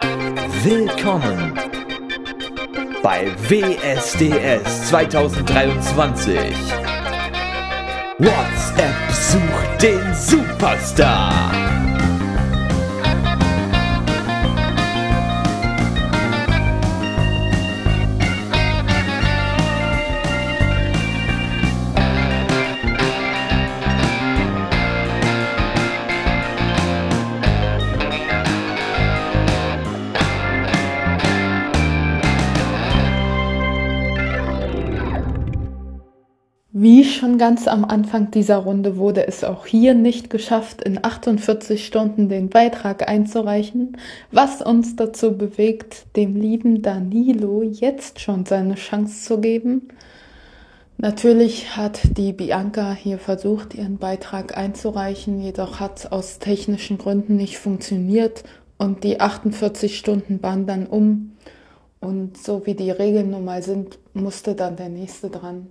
Willkommen bei WSDS 2023. WhatsApp sucht den Superstar. Wie schon ganz am Anfang dieser Runde wurde es auch hier nicht geschafft, in 48 Stunden den Beitrag einzureichen, was uns dazu bewegt, dem lieben Danilo jetzt schon seine Chance zu geben. Natürlich hat die Bianca hier versucht, ihren Beitrag einzureichen, jedoch hat es aus technischen Gründen nicht funktioniert und die 48 Stunden waren dann um. Und so wie die Regeln nun mal sind, musste dann der nächste dran.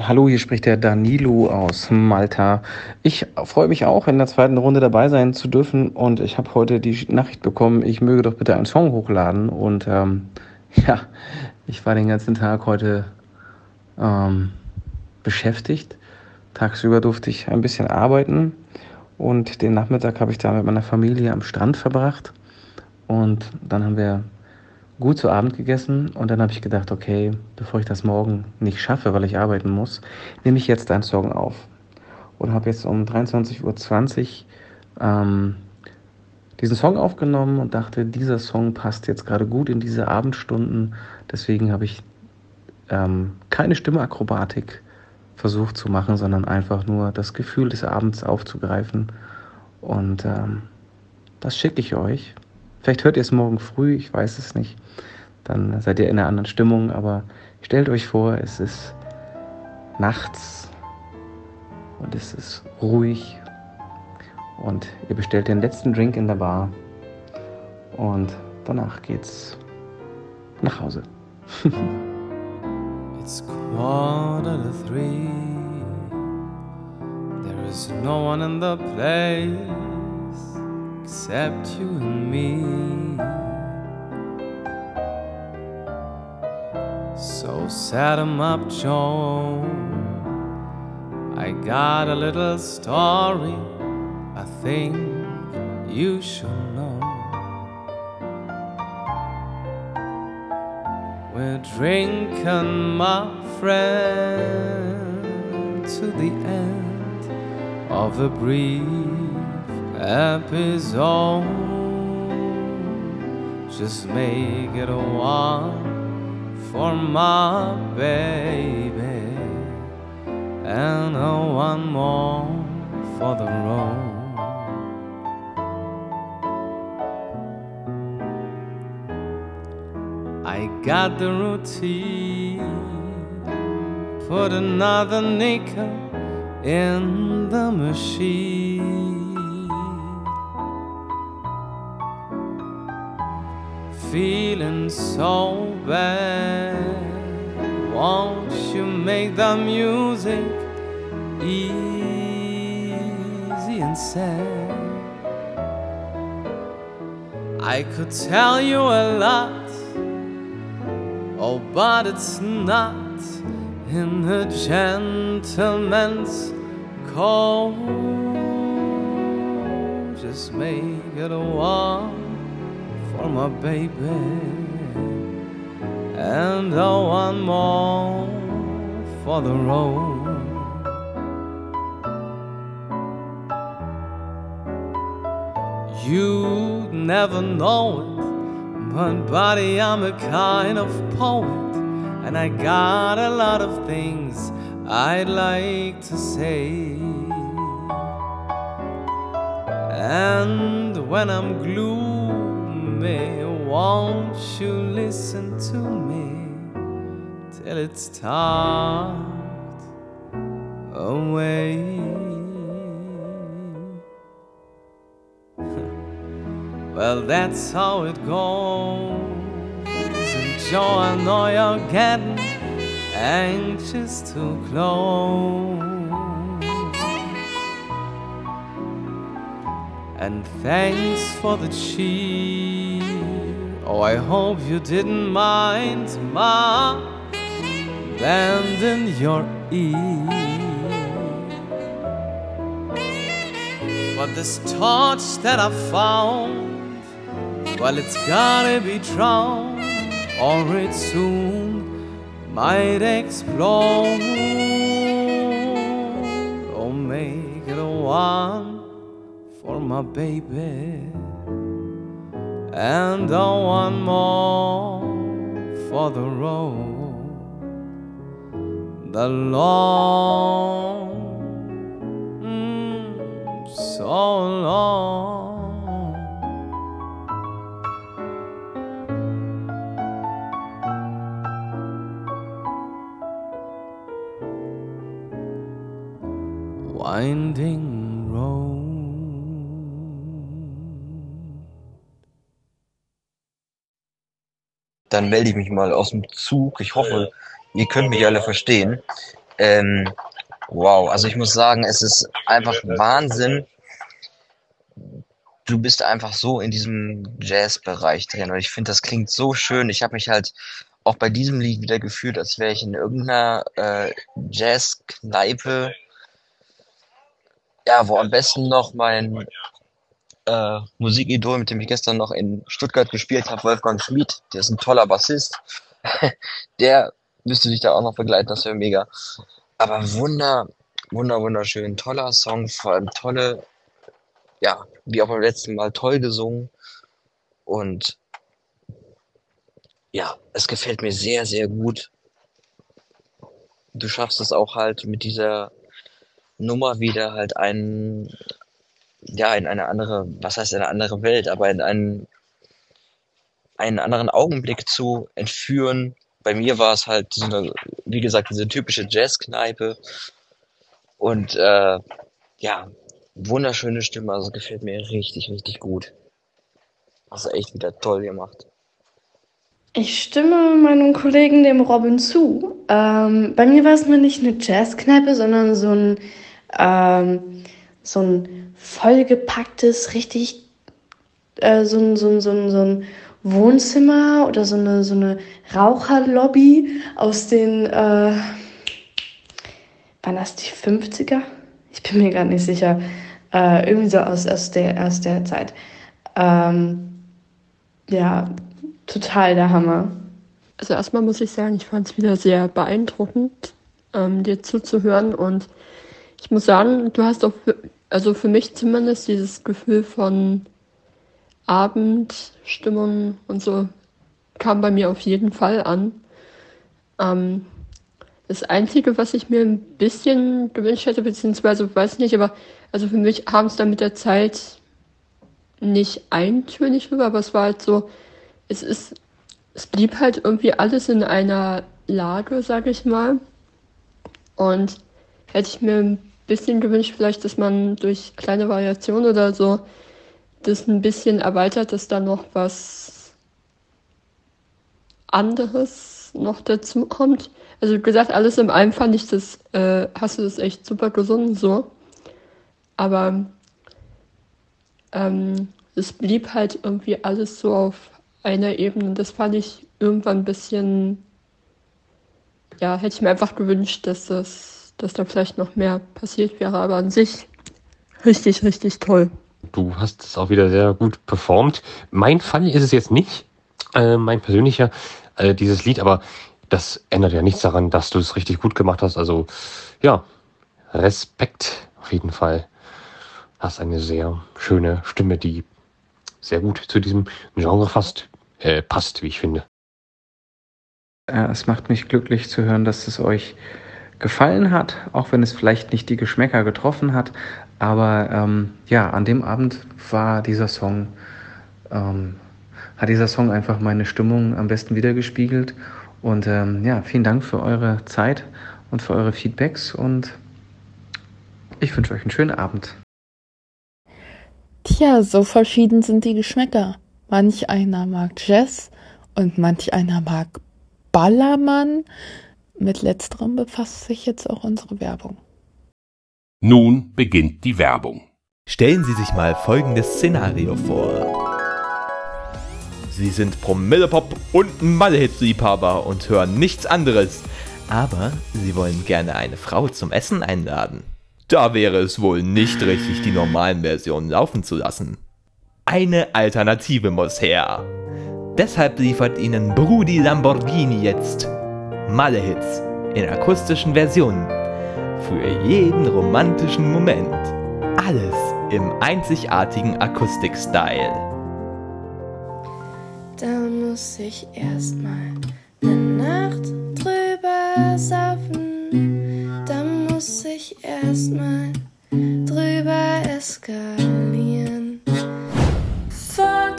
Hallo, hier spricht der Danilo aus Malta. Ich freue mich auch, in der zweiten Runde dabei sein zu dürfen und ich habe heute die Nachricht bekommen, ich möge doch bitte einen Song hochladen und ähm, ja, ich war den ganzen Tag heute ähm, beschäftigt. Tagsüber durfte ich ein bisschen arbeiten und den Nachmittag habe ich da mit meiner Familie am Strand verbracht und dann haben wir gut zu Abend gegessen und dann habe ich gedacht, okay, bevor ich das morgen nicht schaffe, weil ich arbeiten muss, nehme ich jetzt einen Song auf. Und habe jetzt um 23.20 Uhr ähm, diesen Song aufgenommen und dachte, dieser Song passt jetzt gerade gut in diese Abendstunden. Deswegen habe ich ähm, keine Stimmeakrobatik versucht zu machen, sondern einfach nur das Gefühl des Abends aufzugreifen. Und ähm, das schicke ich euch. Vielleicht hört ihr es morgen früh, ich weiß es nicht. Dann seid ihr in einer anderen Stimmung, aber stellt euch vor, es ist nachts und es ist ruhig und ihr bestellt den letzten Drink in der Bar und danach geht's nach Hause. It's quarter to three. There is no one in the place. Except you and me. So set 'em up, Joe. I got a little story I think you should know. We're drinking, my friend, to the end of the breeze episode. Just make it a one for my baby, and a one more for the road. I got the routine, put another nickel in the machine. Feeling so bad. Won't you make the music easy and sad? I could tell you a lot, oh, but it's not in a gentleman's code. Just make it a one for my baby, and I want more for the road. You never know it, but buddy, I'm a kind of poet, and I got a lot of things I'd like to say. And when I'm glued me, won't you listen to me till it's tucked away? well, that's how it goes. And Joe, I know you're getting anxious to close. And thanks for the cheer. Oh, I hope you didn't mind my bending your ear. But this torch that I found, well, it's gotta be drowned, or it soon might explode. Oh, make it a one for my baby, and one more for the road. The long mm, so long. Winding Dann melde ich mich mal aus dem Zug. Ich hoffe, ihr könnt mich alle verstehen. Ähm, wow, also ich muss sagen, es ist einfach Wahnsinn, du bist einfach so in diesem Jazz-Bereich drin und ich finde, das klingt so schön. Ich habe mich halt auch bei diesem Lied wieder gefühlt, als wäre ich in irgendeiner äh, Jazz-Kneipe, ja, wo am besten noch mein äh, Musikidol, mit dem ich gestern noch in Stuttgart gespielt habe, Wolfgang Schmid, der ist ein toller Bassist, der müsste sich da auch noch begleiten, das wäre mega. Aber wunder, wunder, wunderschön, toller Song, vor allem tolle ja, wie auch beim letzten Mal toll gesungen. Und ja, es gefällt mir sehr, sehr gut. Du schaffst es auch halt mit dieser Nummer wieder halt einen, ja, in eine andere, was heißt eine andere Welt, aber in einen, einen anderen Augenblick zu entführen. Bei mir war es halt, so eine, wie gesagt, diese typische Jazzkneipe. Und äh, ja, wunderschöne Stimme, also gefällt mir richtig, richtig gut. Hast du echt wieder toll gemacht. Ich stimme meinem Kollegen, dem Robin, zu. Ähm, bei mir war es nur nicht eine Jazzkneipe, sondern so ein, ähm, so ein vollgepacktes, richtig, äh, so, ein, so, ein, so, ein, so ein Wohnzimmer oder so eine, so eine Raucherlobby aus den, äh, waren das die 50er? Ich bin mir gar nicht sicher. Äh, irgendwie so aus, aus, der, aus der Zeit. Ähm, ja, total der Hammer. Also erstmal muss ich sagen, ich fand es wieder sehr beeindruckend, ähm, dir zuzuhören. Und ich muss sagen, du hast auch, also für mich zumindest dieses Gefühl von Abendstimmung und so kam bei mir auf jeden Fall an. Ähm, das Einzige, was ich mir ein bisschen gewünscht hätte, beziehungsweise weiß nicht, aber also für mich haben es dann mit der Zeit nicht eintönig rüber, aber es war halt so, es ist, es blieb halt irgendwie alles in einer Lage, sag ich mal. Und hätte ich mir ein bisschen gewünscht, vielleicht, dass man durch kleine Variationen oder so das ein bisschen erweitert, dass da noch was anderes noch dazu kommt. Also gesagt, alles im allem fand ich das, äh, hast du das echt super gesungen so. Aber ähm, es blieb halt irgendwie alles so auf einer Ebene. Das fand ich irgendwann ein bisschen, ja, hätte ich mir einfach gewünscht, dass das, dass da vielleicht noch mehr passiert wäre. Aber an sich richtig, richtig toll. Du hast es auch wieder sehr gut performt. Mein Fall ist es jetzt nicht, äh, mein persönlicher, äh, dieses Lied, aber das ändert ja nichts daran, dass du es richtig gut gemacht hast. Also ja, Respekt auf jeden Fall. Hast eine sehr schöne Stimme, die sehr gut zu diesem Genre fast äh, passt, wie ich finde. Äh, es macht mich glücklich zu hören, dass es euch gefallen hat, auch wenn es vielleicht nicht die Geschmäcker getroffen hat. Aber ähm, ja, an dem Abend war dieser Song, ähm, hat dieser Song einfach meine Stimmung am besten wiedergespiegelt. Und ähm, ja, vielen Dank für eure Zeit und für eure Feedbacks und ich wünsche euch einen schönen Abend. Tja, so verschieden sind die Geschmäcker. Manch einer mag Jazz und manch einer mag Ballermann. Mit letzterem befasst sich jetzt auch unsere Werbung. Nun beginnt die Werbung. Stellen Sie sich mal folgendes Szenario vor. Sie sind Promillepop und Mallehits-Liebhaber und hören nichts anderes. Aber Sie wollen gerne eine Frau zum Essen einladen. Da wäre es wohl nicht richtig, die normalen Versionen laufen zu lassen. Eine Alternative muss her. Deshalb liefert Ihnen Brudi Lamborghini jetzt Malle-Hits in akustischen Versionen. Für jeden romantischen Moment. Alles im einzigartigen Akustik-Style. Da muss ich erstmal ne Nacht drüber saufen. Da muss ich erstmal drüber eskalieren. Fuck,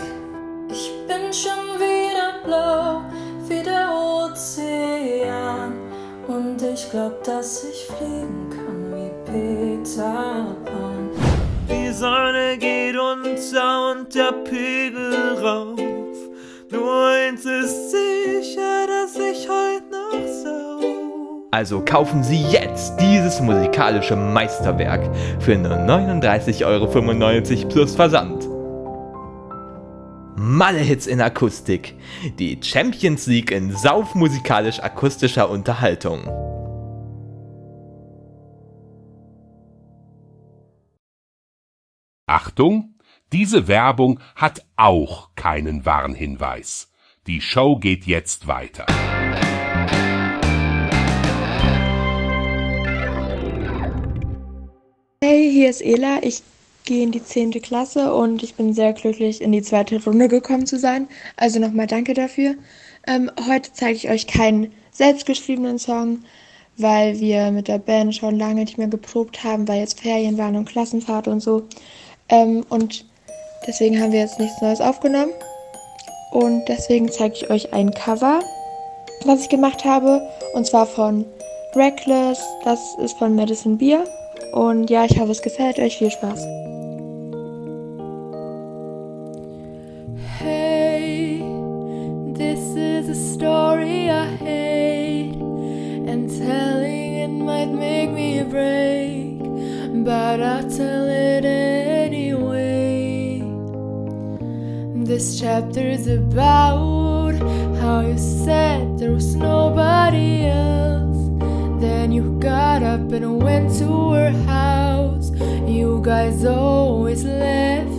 ich bin schon Und ich glaub, dass ich fliegen kann wie Peter Pan. Die Sonne geht unter und der Pegel rauf. Nur eins ist sicher, dass ich heute noch sau. Also kaufen Sie jetzt dieses musikalische Meisterwerk für nur 39,95 Euro plus Versand. Malle-Hits in Akustik. Die Champions League in saufmusikalisch-akustischer Unterhaltung. Achtung, diese Werbung hat auch keinen Warnhinweis. Die Show geht jetzt weiter. Hey, hier ist Ela. Ich gehe in die 10. Klasse und ich bin sehr glücklich, in die zweite Runde gekommen zu sein. Also nochmal danke dafür. Ähm, heute zeige ich euch keinen selbstgeschriebenen Song, weil wir mit der Band schon lange nicht mehr geprobt haben, weil jetzt Ferien waren und Klassenfahrt und so. Ähm, und deswegen haben wir jetzt nichts Neues aufgenommen. Und deswegen zeige ich euch ein Cover, was ich gemacht habe. Und zwar von Reckless. Das ist von Madison Beer. Und ja, ich hoffe, es gefällt euch. Viel Spaß. Story I hate, and telling it might make me break, but I'll tell it anyway. This chapter's about how you said there was nobody else. Then you got up and went to her house. You guys always left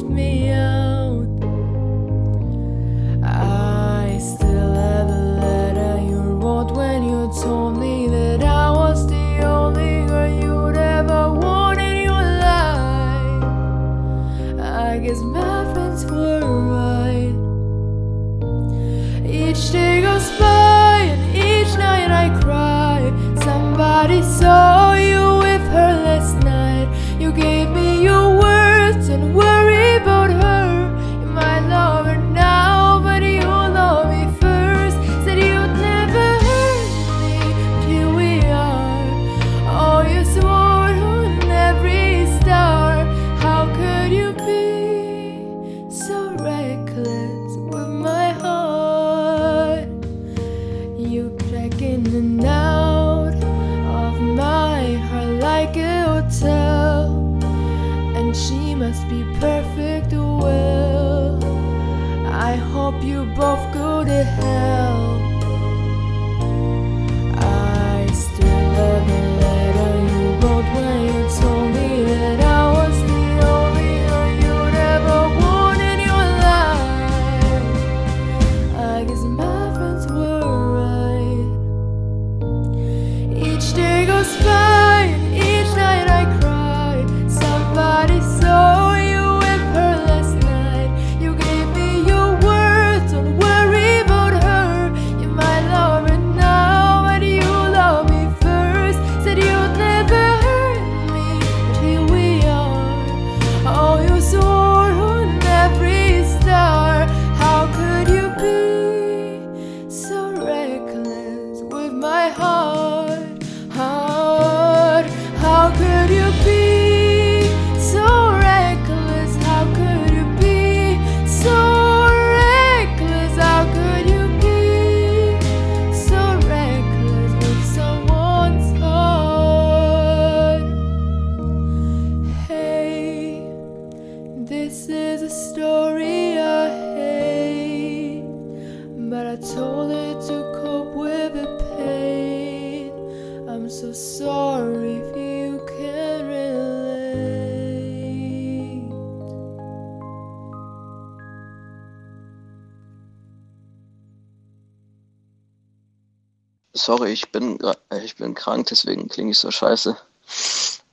sorry, ich bin, äh, ich bin krank, deswegen klinge ich so scheiße.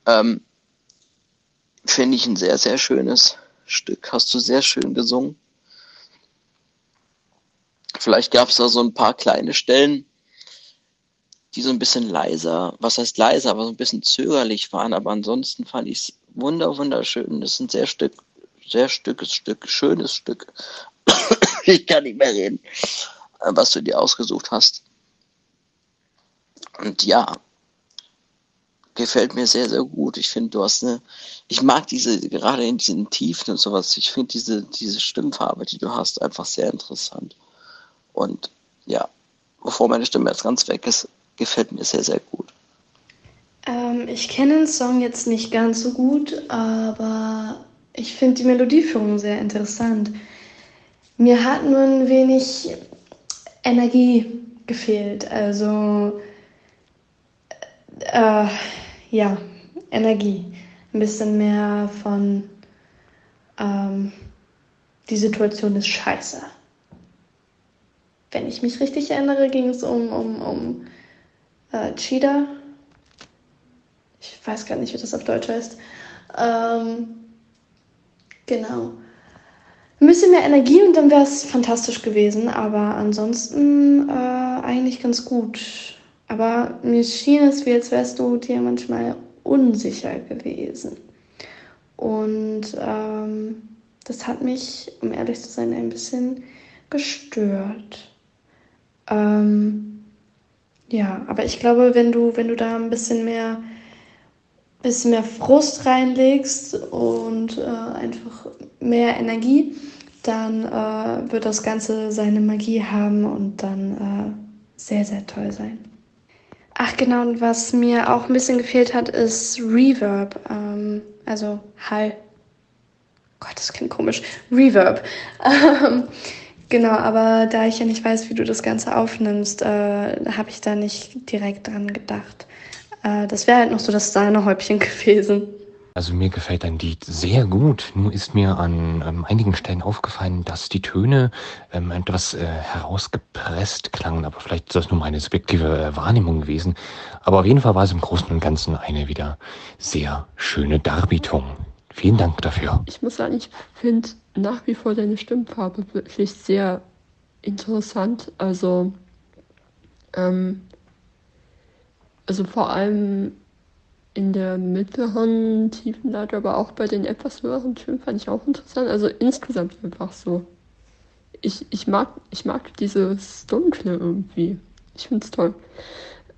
Ähm, Finde ich ein sehr, sehr schönes Stück. Hast du sehr schön gesungen. Vielleicht gab es da so ein paar kleine Stellen, die so ein bisschen leiser, was heißt leiser, aber so ein bisschen zögerlich waren. Aber ansonsten fand ich es wunder, wunderschön. Das ist ein sehr Stück, sehr Stückes Stück, schönes Stück. ich kann nicht mehr reden, äh, was du dir ausgesucht hast. Und ja, gefällt mir sehr, sehr gut. Ich finde, du hast eine, ich mag diese, gerade in diesen Tiefen und sowas, ich finde diese, diese Stimmfarbe, die du hast, einfach sehr interessant. Und ja, bevor meine Stimme jetzt ganz weg ist, gefällt mir sehr, sehr gut. Ähm, ich kenne den Song jetzt nicht ganz so gut, aber ich finde die Melodieführung sehr interessant. Mir hat nur ein wenig Energie gefehlt. Also, äh, ja, Energie. Ein bisschen mehr von, ähm, die Situation ist scheiße. Wenn ich mich richtig erinnere, ging es um, um, um äh, Cheetah. Ich weiß gar nicht, wie das auf Deutsch heißt. Ähm, genau. Ein bisschen mehr Energie und dann wäre es fantastisch gewesen, aber ansonsten äh, eigentlich ganz gut. Aber mir schien es, wie als wärst du dir manchmal unsicher gewesen. Und ähm, das hat mich, um ehrlich zu sein, ein bisschen gestört. Ähm, ja, aber ich glaube, wenn du, wenn du da ein bisschen mehr, bisschen mehr Frust reinlegst und äh, einfach mehr Energie, dann äh, wird das Ganze seine Magie haben und dann äh, sehr, sehr toll sein. Ach genau, und was mir auch ein bisschen gefehlt hat, ist Reverb, ähm, also Hall. Gott, das klingt komisch. Reverb. Ähm, genau, aber da ich ja nicht weiß, wie du das Ganze aufnimmst, äh, habe ich da nicht direkt dran gedacht. Äh, das wäre halt noch so das Sahnehäubchen gewesen. Also mir gefällt dein Lied sehr gut. Nur ist mir an ähm, einigen Stellen aufgefallen, dass die Töne ähm, etwas äh, herausgepresst klangen. Aber vielleicht ist das nur meine subjektive äh, Wahrnehmung gewesen. Aber auf jeden Fall war es im Großen und Ganzen eine wieder sehr schöne Darbietung. Vielen Dank dafür. Ich muss sagen, ich finde nach wie vor deine Stimmfarbe wirklich sehr interessant. Also, ähm, also vor allem in der mittleren Tiefenlage, aber auch bei den etwas höheren Tönen fand ich auch interessant. Also insgesamt einfach so. Ich, ich, mag, ich mag dieses Dunkle irgendwie. Ich finde es toll.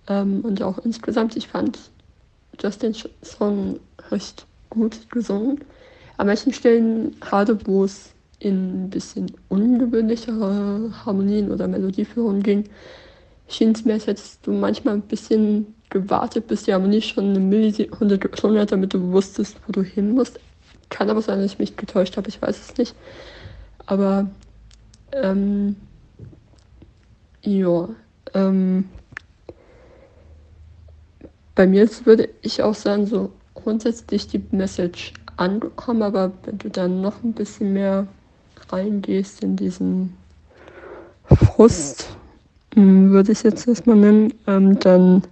Ähm, und auch insgesamt, ich fand Justin Song recht gut gesungen. An manchen Stellen, gerade wo es in ein bisschen ungewöhnlichere Harmonien oder Melodieführungen ging, schien es mir, als hättest du manchmal ein bisschen gewartet, bis die Harmonie schon eine Millisekunde gesungen hat, damit du wusstest, wo du hin musst. Kann aber sein, dass ich mich getäuscht habe, ich weiß es nicht. Aber, ähm, ja, ähm, bei mir würde ich auch sagen, so grundsätzlich die Message angekommen, aber wenn du dann noch ein bisschen mehr reingehst in diesen Frust, mh, würde ich jetzt erstmal nennen, ähm, dann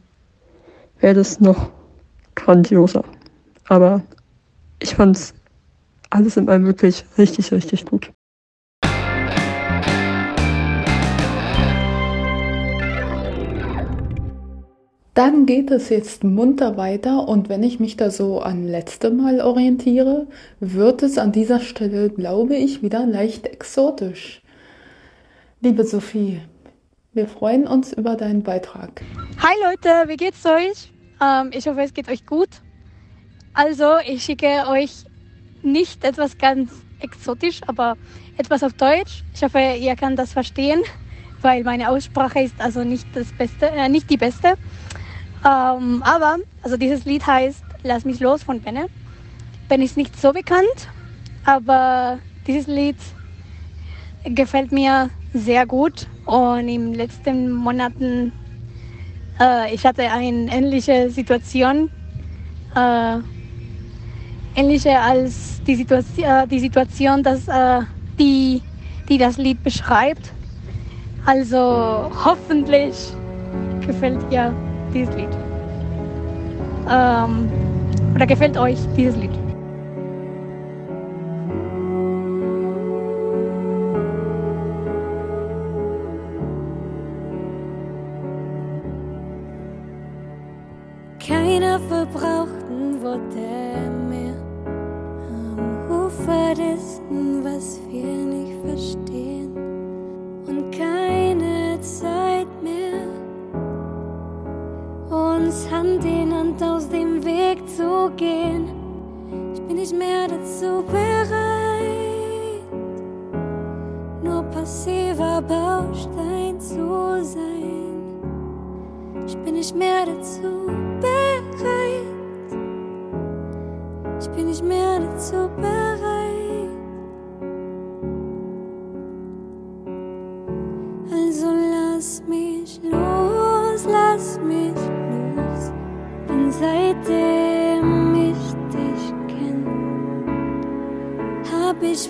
wäre das noch grandioser. Aber ich fand es alles in allem wirklich richtig, richtig gut. Dann geht es jetzt munter weiter und wenn ich mich da so an letzte Mal orientiere, wird es an dieser Stelle, glaube ich, wieder leicht exotisch. Liebe Sophie, wir freuen uns über deinen Beitrag. Hi Leute, wie geht's euch? Ähm, ich hoffe, es geht euch gut. Also, ich schicke euch nicht etwas ganz exotisch, aber etwas auf Deutsch. Ich hoffe, ihr könnt das verstehen, weil meine Aussprache ist also nicht das Beste, äh, nicht die beste. Ähm, aber, also dieses Lied heißt Lass mich los von Benne. Ben ist nicht so bekannt, aber dieses Lied gefällt mir sehr gut und in den letzten Monaten, äh, ich hatte eine ähnliche Situation, äh, ähnliche als die, Situation, äh, die Situation, dass, äh, die, die das Lied beschreibt. Also hoffentlich gefällt ihr dieses Lied. Ähm, oder gefällt euch dieses Lied.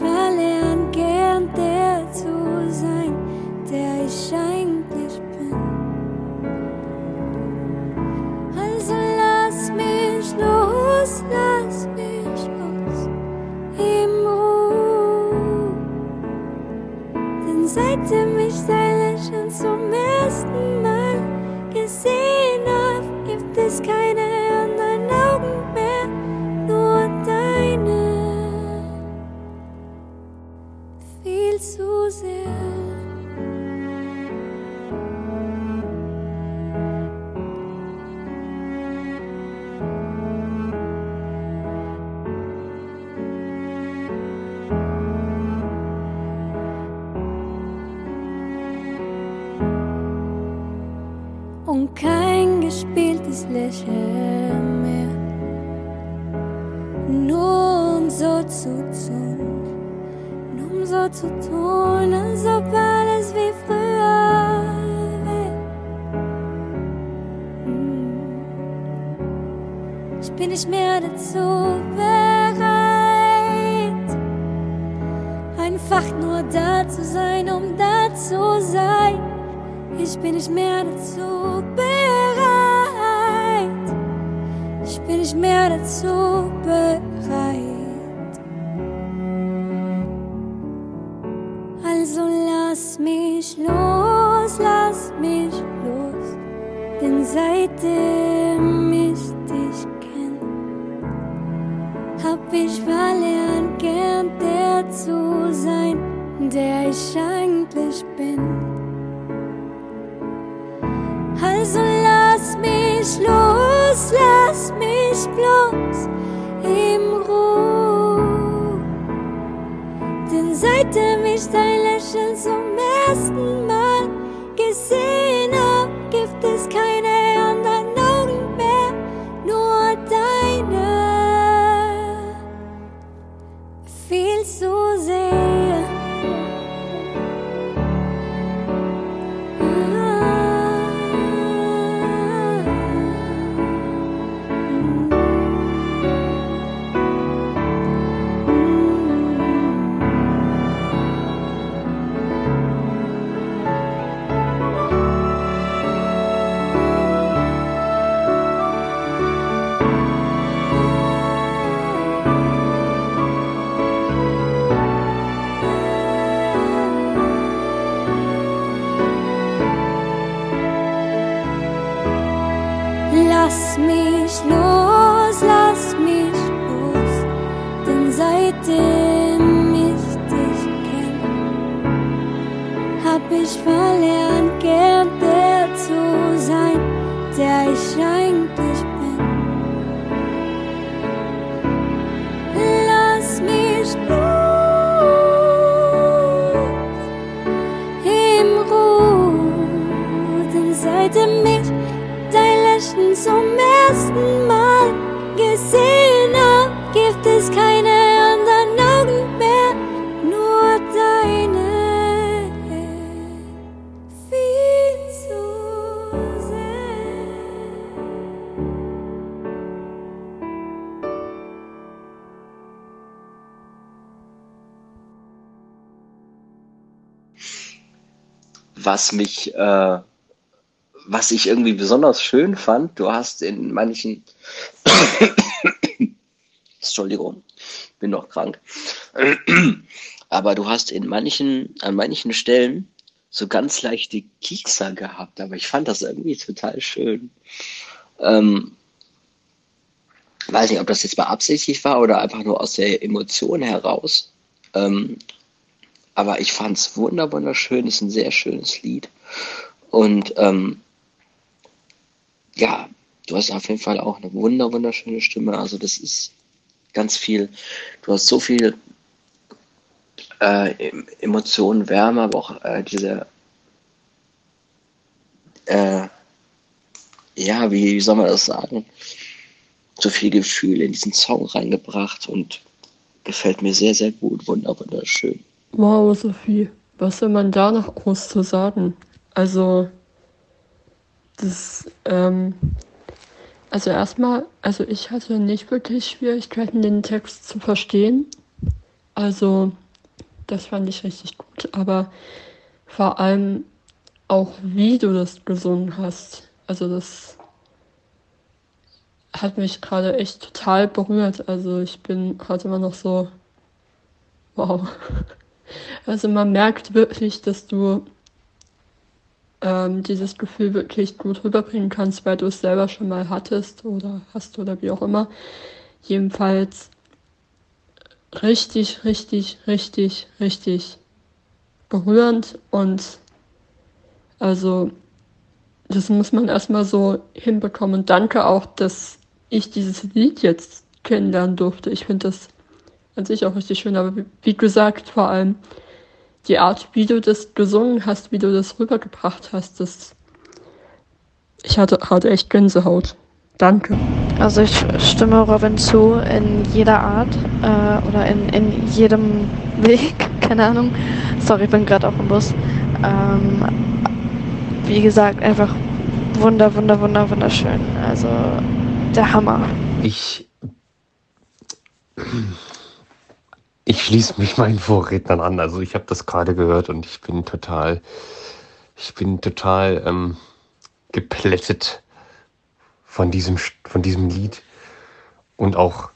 my. Kirche mehr. Nur um so zu tun, nur um so zu tun, als ob denn seitdem ich dich kenn, hab ich verlernt, gern der zu sein, der ich eigentlich bin. Also lass mich los, lass mich bloß im Ruh, denn seitdem ich dein was mich, äh, was ich irgendwie besonders schön fand, du hast in manchen, Entschuldigung, bin noch krank, aber du hast in manchen, an manchen Stellen so ganz leichte Kiekser gehabt, aber ich fand das irgendwie total schön. Ähm, weiß nicht, ob das jetzt beabsichtigt war oder einfach nur aus der Emotion heraus. Ähm, aber ich fand es wunder wunderschön, ist ein sehr schönes Lied. Und ähm, ja, du hast auf jeden Fall auch eine wunder wunderschöne Stimme. Also das ist ganz viel. Du hast so viel äh, Emotionen, Wärme, aber auch äh, diese äh, ja, wie, wie soll man das sagen? So viel Gefühl in diesen Song reingebracht und gefällt mir sehr, sehr gut. Wunder, wunderschön. Wow, Sophie, was soll man da noch groß zu sagen? Also, das, ähm, also erstmal, also ich hatte nicht wirklich Schwierigkeiten, den Text zu verstehen. Also, das fand ich richtig gut, aber vor allem auch, wie du das gesungen hast. Also, das hat mich gerade echt total berührt. Also, ich bin gerade immer noch so, wow. Also, man merkt wirklich, dass du ähm, dieses Gefühl wirklich gut rüberbringen kannst, weil du es selber schon mal hattest oder hast oder wie auch immer. Jedenfalls richtig, richtig, richtig, richtig berührend und also das muss man erstmal so hinbekommen. Und danke auch, dass ich dieses Lied jetzt kennenlernen durfte. Ich finde das an sich auch richtig schön, aber wie, wie gesagt, vor allem die Art, wie du das gesungen hast, wie du das rübergebracht hast, das ich hatte gerade echt Gänsehaut. Danke. Also ich stimme Robin zu in jeder Art äh, oder in, in jedem Weg, keine Ahnung. Sorry, ich bin gerade auch im Bus. Ähm, wie gesagt, einfach wunder, wunder, wunder, wunderschön. Also der Hammer. Ich. Ich schließe mich meinen Vorrednern an. Also ich habe das gerade gehört und ich bin total, ich bin total ähm, geplättet von diesem, von diesem Lied und auch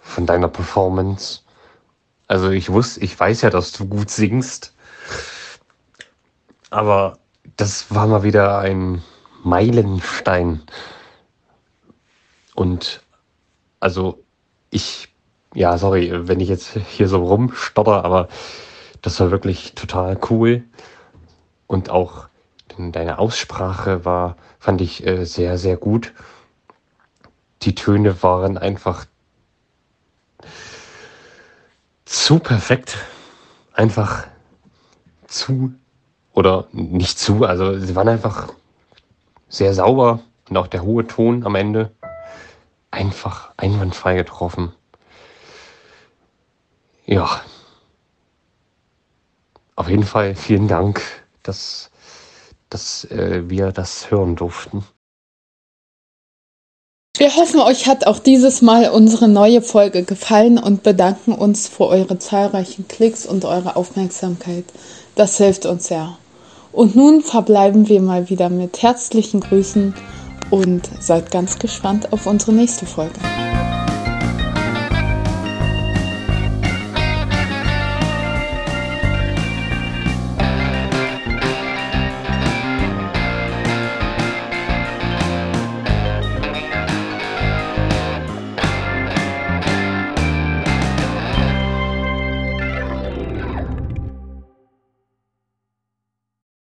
von deiner Performance. Also ich wusste, ich weiß ja, dass du gut singst, aber das war mal wieder ein Meilenstein. Und also ich ja, sorry, wenn ich jetzt hier so rumstotter, aber das war wirklich total cool. Und auch deine Aussprache war, fand ich äh, sehr, sehr gut. Die Töne waren einfach zu perfekt. Einfach zu oder nicht zu, also sie waren einfach sehr sauber und auch der hohe Ton am Ende einfach einwandfrei getroffen. Ja. Auf jeden Fall vielen Dank, dass, dass äh, wir das hören durften. Wir hoffen, euch hat auch dieses Mal unsere neue Folge gefallen und bedanken uns für eure zahlreichen Klicks und eure Aufmerksamkeit. Das hilft uns sehr. Und nun verbleiben wir mal wieder mit herzlichen Grüßen und seid ganz gespannt auf unsere nächste Folge.